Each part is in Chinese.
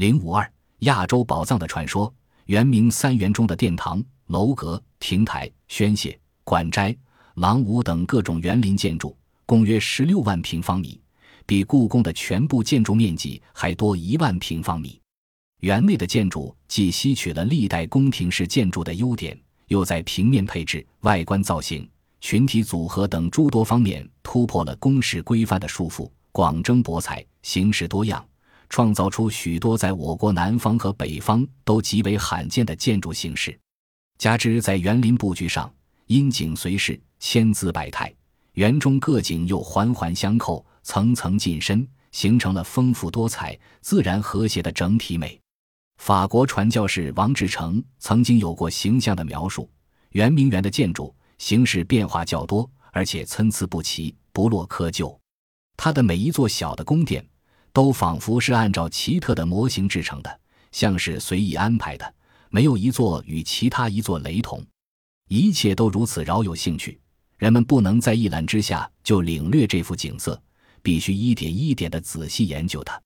零五二亚洲宝藏的传说，原名三元中的殿堂、楼阁、亭台、宣泄、馆斋、廊庑等各种园林建筑，共约十六万平方米，比故宫的全部建筑面积还多一万平方米。园内的建筑既吸取了历代宫廷式建筑的优点，又在平面配置、外观造型、群体组合等诸多方面突破了宫式规范的束缚，广征博采，形式多样。创造出许多在我国南方和北方都极为罕见的建筑形式，加之在园林布局上，因景随势，千姿百态，园中各景又环环相扣，层层进深，形成了丰富多彩、自然和谐的整体美。法国传教士王志成曾经有过形象的描述：圆明园的建筑形式变化较多，而且参差不齐，不落窠臼。它的每一座小的宫殿。都仿佛是按照奇特的模型制成的，像是随意安排的，没有一座与其他一座雷同。一切都如此饶有兴趣，人们不能在一览之下就领略这幅景色，必须一点一点的仔细研究它。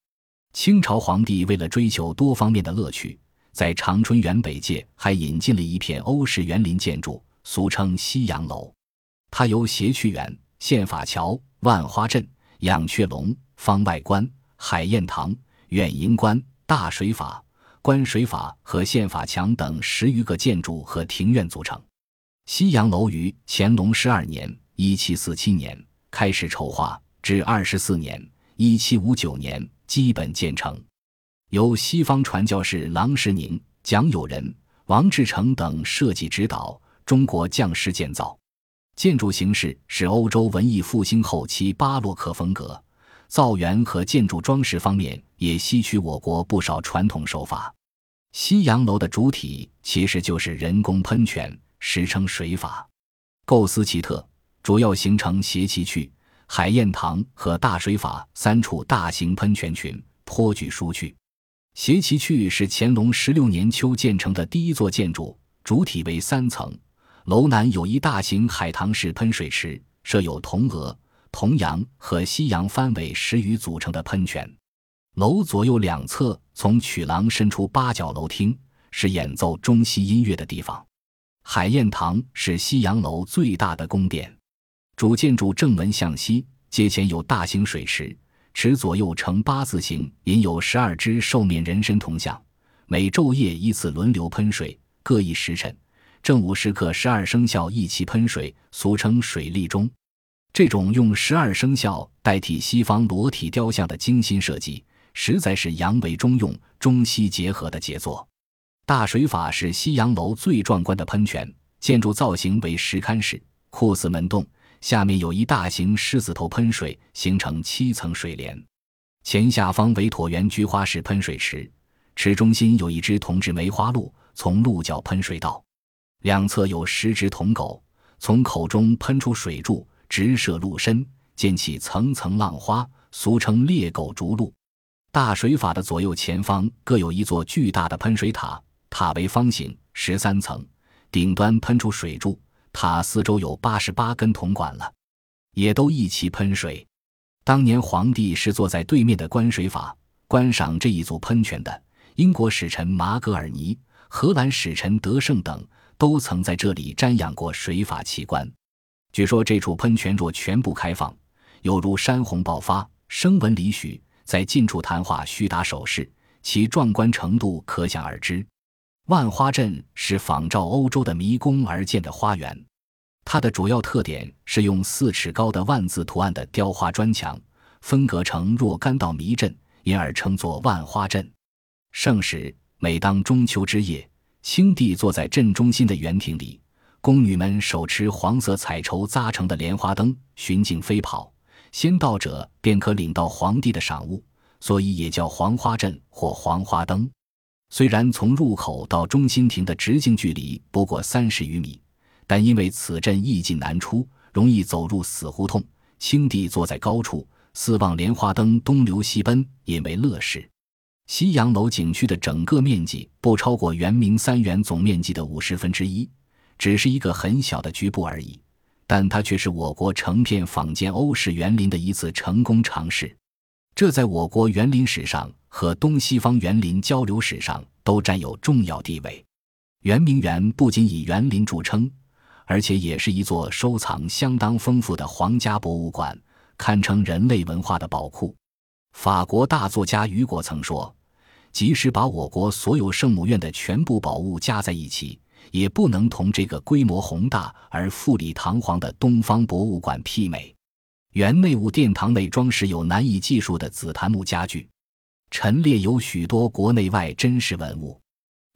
清朝皇帝为了追求多方面的乐趣，在长春园北界还引进了一片欧式园林建筑，俗称西洋楼。它由谐趣园、宪法桥、万花阵、养雀笼、方外观。海晏堂、远营观、大水法、观水法和宪法墙等十余个建筑和庭院组成。西洋楼于乾隆十二年（一七四七年）开始筹划，至二十四年（一七五九年）基本建成。由西方传教士郎世宁、蒋友仁、王志成等设计指导，中国匠师建造。建筑形式是欧洲文艺复兴后期巴洛克风格。造园和建筑装饰方面也吸取我国不少传统手法。西洋楼的主体其实就是人工喷泉，时称水法，构思奇特，主要形成斜旗渠、海晏堂和大水法三处大型喷泉群，颇具舒趣。斜旗渠是乾隆十六年秋建成的第一座建筑，主体为三层，楼南有一大型海棠式喷水池，设有铜鹅。铜阳和西洋帆尾石鱼组成的喷泉，楼左右两侧从曲廊伸出八角楼厅，是演奏中西音乐的地方。海晏堂是西洋楼最大的宫殿，主建筑正门向西，街前有大型水池，池左右呈八字形，引有十二只兽面人身铜像，每昼夜依次轮流喷水，各一时辰，正午时刻十二生肖一齐喷水，俗称水立钟。这种用十二生肖代替西方裸体雕像的精心设计，实在是洋为中用、中西结合的杰作。大水法是西洋楼最壮观的喷泉，建筑造型为石龛式，酷似门洞，下面有一大型狮子头喷水，形成七层水帘。前下方为椭圆菊花式喷水池，池中心有一只铜制梅花鹿从鹿角喷水道，两侧有十只铜狗从口中喷出水柱。直射鹿身，溅起层层浪花，俗称猎狗逐鹿。大水法的左右前方各有一座巨大的喷水塔，塔为方形，十三层，顶端喷出水柱。塔四周有八十八根铜管了，也都一起喷水。当年皇帝是坐在对面的观水法观赏这一组喷泉的。英国使臣马格尔尼、荷兰使臣德胜等都曾在这里瞻仰过水法奇观。据说这处喷泉若全部开放，犹如山洪爆发，声闻里许，在近处谈话须打手势，其壮观程度可想而知。万花阵是仿照欧洲的迷宫而建的花园，它的主要特点是用四尺高的万字图案的雕花砖墙分隔成若干道迷阵，因而称作万花阵。盛时，每当中秋之夜，清帝坐在镇中心的园亭里。宫女们手持黄色彩绸扎成的莲花灯，巡境飞跑，先到者便可领到皇帝的赏物，所以也叫黄花阵或黄花灯。虽然从入口到中心亭的直径距离不过三十余米，但因为此阵易进难出，容易走入死胡同。清帝坐在高处，四望莲花灯东流西奔，引为乐事。西洋楼景区的整个面积不超过圆明三园总面积的五十分之一。只是一个很小的局部而已，但它却是我国成片仿建欧式园林的一次成功尝试。这在我国园林史上和东西方园林交流史上都占有重要地位。圆明园不仅以园林著称，而且也是一座收藏相当丰富的皇家博物馆，堪称人类文化的宝库。法国大作家雨果曾说：“即使把我国所有圣母院的全部宝物加在一起，也不能同这个规模宏大而富丽堂皇的东方博物馆媲美。”园内务殿堂内装饰有难以计数的紫檀木家具，陈列有许多国内外珍实文物。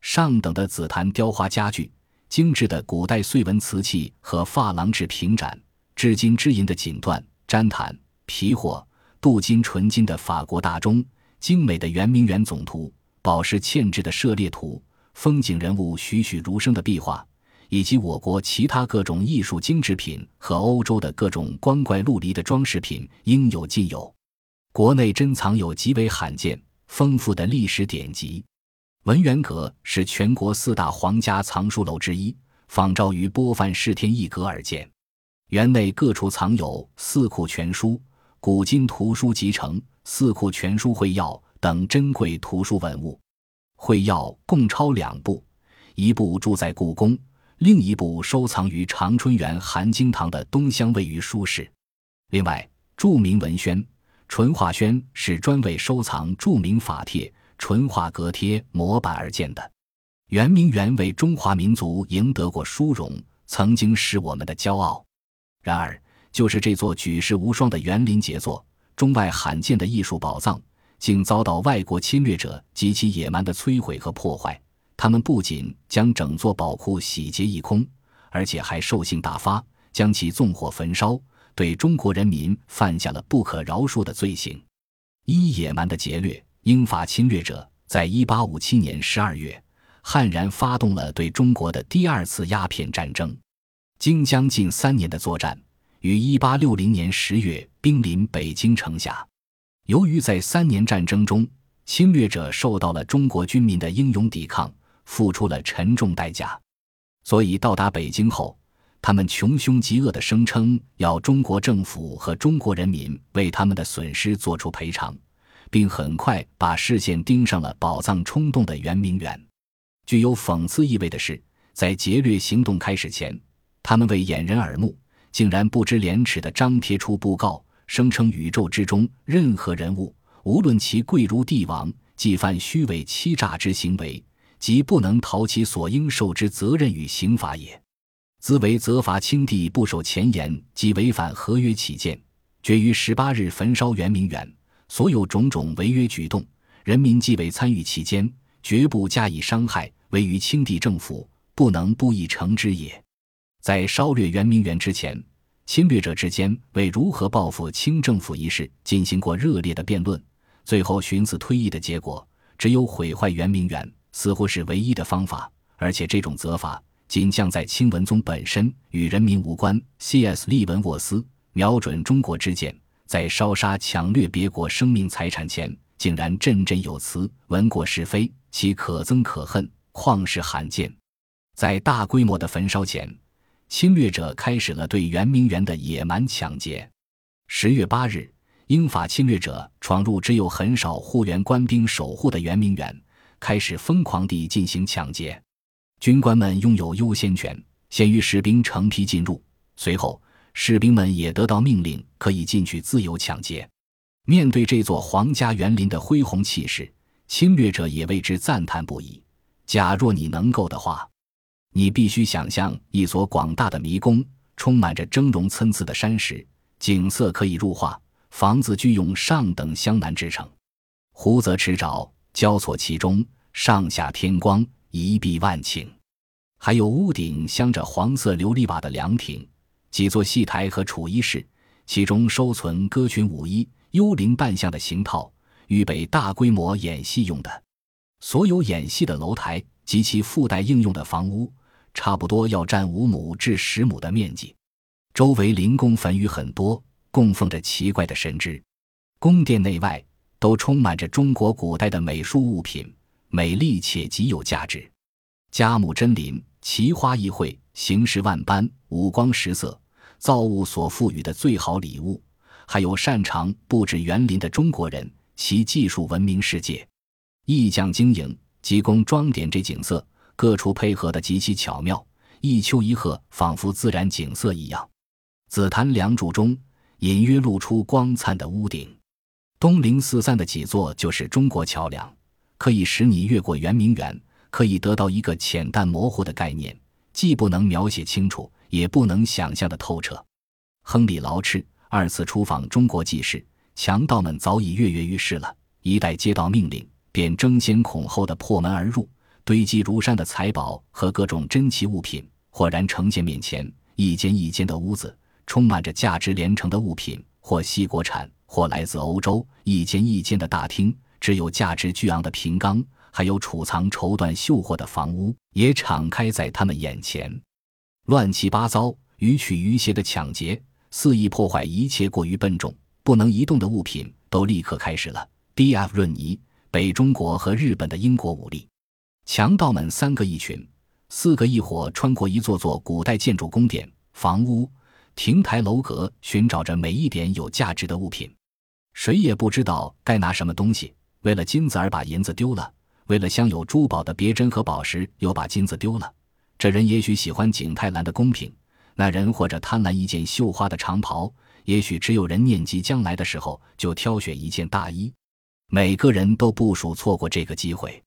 上等的紫檀雕花家具、精致的古代碎纹瓷器和珐琅制平盏、至金织银的锦缎、毡毯、皮货、镀金纯金的法国大钟、精美的圆明园总图、宝石嵌制的射猎图、风景人物栩栩如生的壁画，以及我国其他各种艺术精制品和欧洲的各种光怪陆离的装饰品，应有尽有。国内珍藏有极为罕见、丰富的历史典籍。文渊阁是全国四大皇家藏书楼之一，仿照于波范世天一阁而建。园内各处藏有《四库全书》《古今图书集成》《四库全书会要》等珍贵图书文物。会要共抄两部，一部住在故宫，另一部收藏于长春园含经堂的东厢位于书室。另外，著名文宣《淳化轩》是专为收藏著名法帖。淳化阁帖模板而建的圆明园为中华民族赢得过殊荣，曾经是我们的骄傲。然而，就是这座举世无双的园林杰作，中外罕见的艺术宝藏，竟遭到外国侵略者极其野蛮的摧毁和破坏。他们不仅将整座宝库洗劫一空，而且还兽性大发，将其纵火焚烧，对中国人民犯下了不可饶恕的罪行。一野蛮的劫掠。英法侵略者在1857年12月悍然发动了对中国的第二次鸦片战争，经将近三年的作战，于1860年10月兵临北京城下。由于在三年战争中，侵略者受到了中国军民的英勇抵抗，付出了沉重代价，所以到达北京后，他们穷凶极恶地声称要中国政府和中国人民为他们的损失做出赔偿。并很快把视线盯上了宝藏冲动的圆明园。具有讽刺意味的是，在劫掠行动开始前，他们为掩人耳目，竟然不知廉耻地张贴出布告，声称宇宙之中任何人物，无论其贵如帝王，既犯虚伪欺诈之行为，即不能逃其所应受之责任与刑罚也。兹为责罚清帝不守前言及违反合约起见，决于十八日焚烧圆明园。所有种种违约举动，人民既未参与其间，绝不加以伤害，唯于清帝政府不能不议惩之也。在烧掠圆明园之前，侵略者之间为如何报复清政府一事进行过热烈的辩论，最后寻思推议的结果，只有毁坏圆明园，似乎是唯一的方法。而且这种责罚仅降在清文宗本身，与人民无关。C.S. 利文沃斯瞄准中国之箭。在烧杀抢掠别国生命财产前，竟然振振有词，闻过是非，其可憎可恨，旷世罕见。在大规模的焚烧前，侵略者开始了对圆明园的野蛮抢劫。十月八日，英法侵略者闯入只有很少护园官兵守护的圆明园，开始疯狂地进行抢劫。军官们拥有优先权，先于士兵成批进入，随后。士兵们也得到命令，可以进去自由抢劫。面对这座皇家园林的恢宏气势，侵略者也为之赞叹不已。假若你能够的话，你必须想象一所广大的迷宫，充满着峥嵘参差的山石，景色可以入画。房子俱用上等香楠制成，湖泽池沼交错其中，上下天光，一碧万顷。还有屋顶镶着黄色琉璃瓦的凉亭。几座戏台和储衣室，其中收存歌群舞衣、幽灵扮相的行套，预备大规模演戏用的。所有演戏的楼台及其附带应用的房屋，差不多要占五亩至十亩的面积。周围灵宫坟宇很多，供奉着奇怪的神祗。宫殿内外都充满着中国古代的美术物品，美丽且极有价值。嘉木真林，奇花异卉，形式万般，五光十色。造物所赋予的最好礼物，还有擅长布置园林的中国人其技术闻名世界。意匠经营，急工装点这景色，各处配合的极其巧妙，一丘一壑仿佛自然景色一样。紫檀梁柱中隐约露出光灿的屋顶。东陵四散的几座就是中国桥梁，可以使你越过圆明园，可以得到一个浅淡模糊的概念，既不能描写清楚，也不能想象的透彻。亨利·劳赤二次出访中国记事，强盗们早已跃跃欲试了。一旦接到命令，便争先恐后的破门而入，堆积如山的财宝和各种珍奇物品豁然呈现面前。一间一间的屋子，充满着价值连城的物品，或西国产。或来自欧洲，一间一间的大厅，只有价值巨昂的瓶缸，还有储藏绸缎绣货的房屋，也敞开在他们眼前。乱七八糟、予取予携的抢劫，肆意破坏一切过于笨重、不能移动的物品，都立刻开始了。D.F. 润尼、北中国和日本的英国武力，强盗们三个一群，四个一伙，穿过一座座古代建筑、宫殿、房屋、亭台楼阁，寻找着每一点有价值的物品。谁也不知道该拿什么东西。为了金子而把银子丢了，为了镶有珠宝的别针和宝石又把金子丢了。这人也许喜欢景泰蓝的宫廷，那人或者贪婪一件绣花的长袍，也许只有人念及将来的时候就挑选一件大衣。每个人都不属错过这个机会。